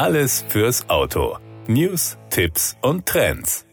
Alles fürs Auto. News, Tipps und Trends.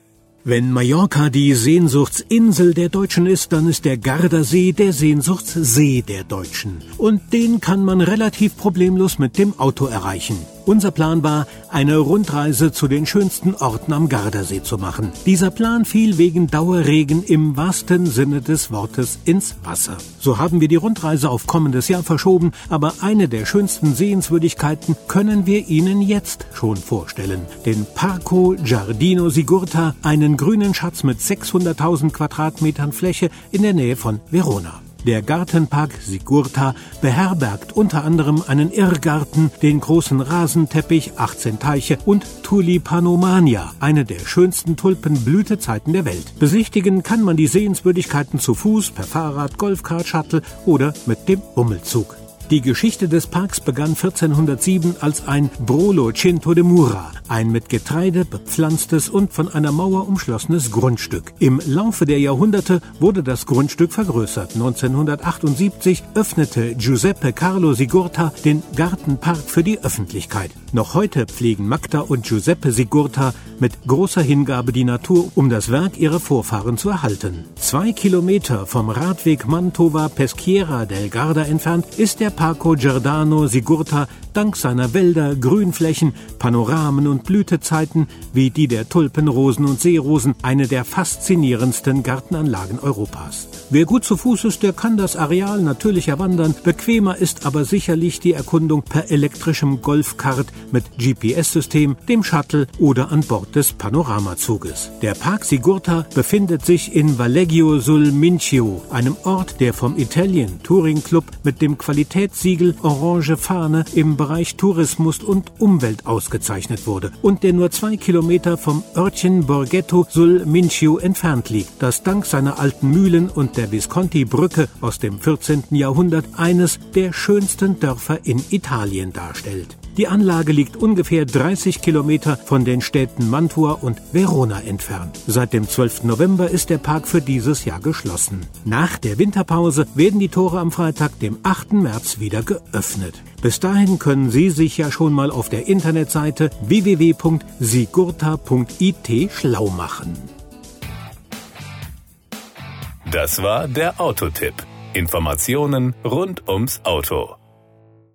Wenn Mallorca die Sehnsuchtsinsel der Deutschen ist, dann ist der Gardasee der Sehnsuchtssee der Deutschen. Und den kann man relativ problemlos mit dem Auto erreichen. Unser Plan war, eine Rundreise zu den schönsten Orten am Gardasee zu machen. Dieser Plan fiel wegen Dauerregen im wahrsten Sinne des Wortes ins Wasser. So haben wir die Rundreise auf kommendes Jahr verschoben, aber eine der schönsten Sehenswürdigkeiten können wir Ihnen jetzt schon vorstellen. Den Parco Giardino Sigurta, einen grünen Schatz mit 600.000 Quadratmetern Fläche in der Nähe von Verona. Der Gartenpark Sigurta beherbergt unter anderem einen Irrgarten, den großen Rasenteppich, 18 Teiche und Tulipanomania, eine der schönsten Tulpenblütezeiten der Welt. Besichtigen kann man die Sehenswürdigkeiten zu Fuß, per Fahrrad, Golfkart, Shuttle oder mit dem Bummelzug. Die Geschichte des Parks begann 1407 als ein Brolo Cinto de Mura, ein mit Getreide bepflanztes und von einer Mauer umschlossenes Grundstück. Im Laufe der Jahrhunderte wurde das Grundstück vergrößert. 1978 öffnete Giuseppe Carlo Sigurta den Gartenpark für die Öffentlichkeit. Noch heute pflegen Magda und Giuseppe Sigurta mit großer Hingabe die Natur, um das Werk ihrer Vorfahren zu erhalten. Zwei Kilometer vom Radweg Mantova-Peschiera del Garda entfernt ist der Parco Giordano Sigurta dank seiner Wälder, Grünflächen, Panoramen und Blütezeiten wie die der Tulpen, Rosen und Seerosen eine der faszinierendsten Gartenanlagen Europas. Wer gut zu Fuß ist, der kann das Areal natürlich erwandern. Bequemer ist aber sicherlich die Erkundung per elektrischem Golfkart mit GPS-System, dem Shuttle oder an Bord des Panoramazuges. Der Park Sigurta befindet sich in Valleggio sul Mincio, einem Ort, der vom Italian Touring Club mit dem Qualitätssiegel Orange Fahne im Bereich Tourismus und Umwelt ausgezeichnet wurde und der nur zwei Kilometer vom Örtchen Borghetto sul Mincio entfernt liegt, das dank seiner alten Mühlen und der Visconti-Brücke aus dem 14. Jahrhundert eines der schönsten Dörfer in Italien darstellt. Die Anlage liegt ungefähr 30 Kilometer von den Städten Mantua und Verona entfernt. Seit dem 12. November ist der Park für dieses Jahr geschlossen. Nach der Winterpause werden die Tore am Freitag, dem 8. März, wieder geöffnet. Bis dahin können Sie sich ja schon mal auf der Internetseite www.sigurta.it schlau machen. Das war der Autotipp. Informationen rund ums Auto.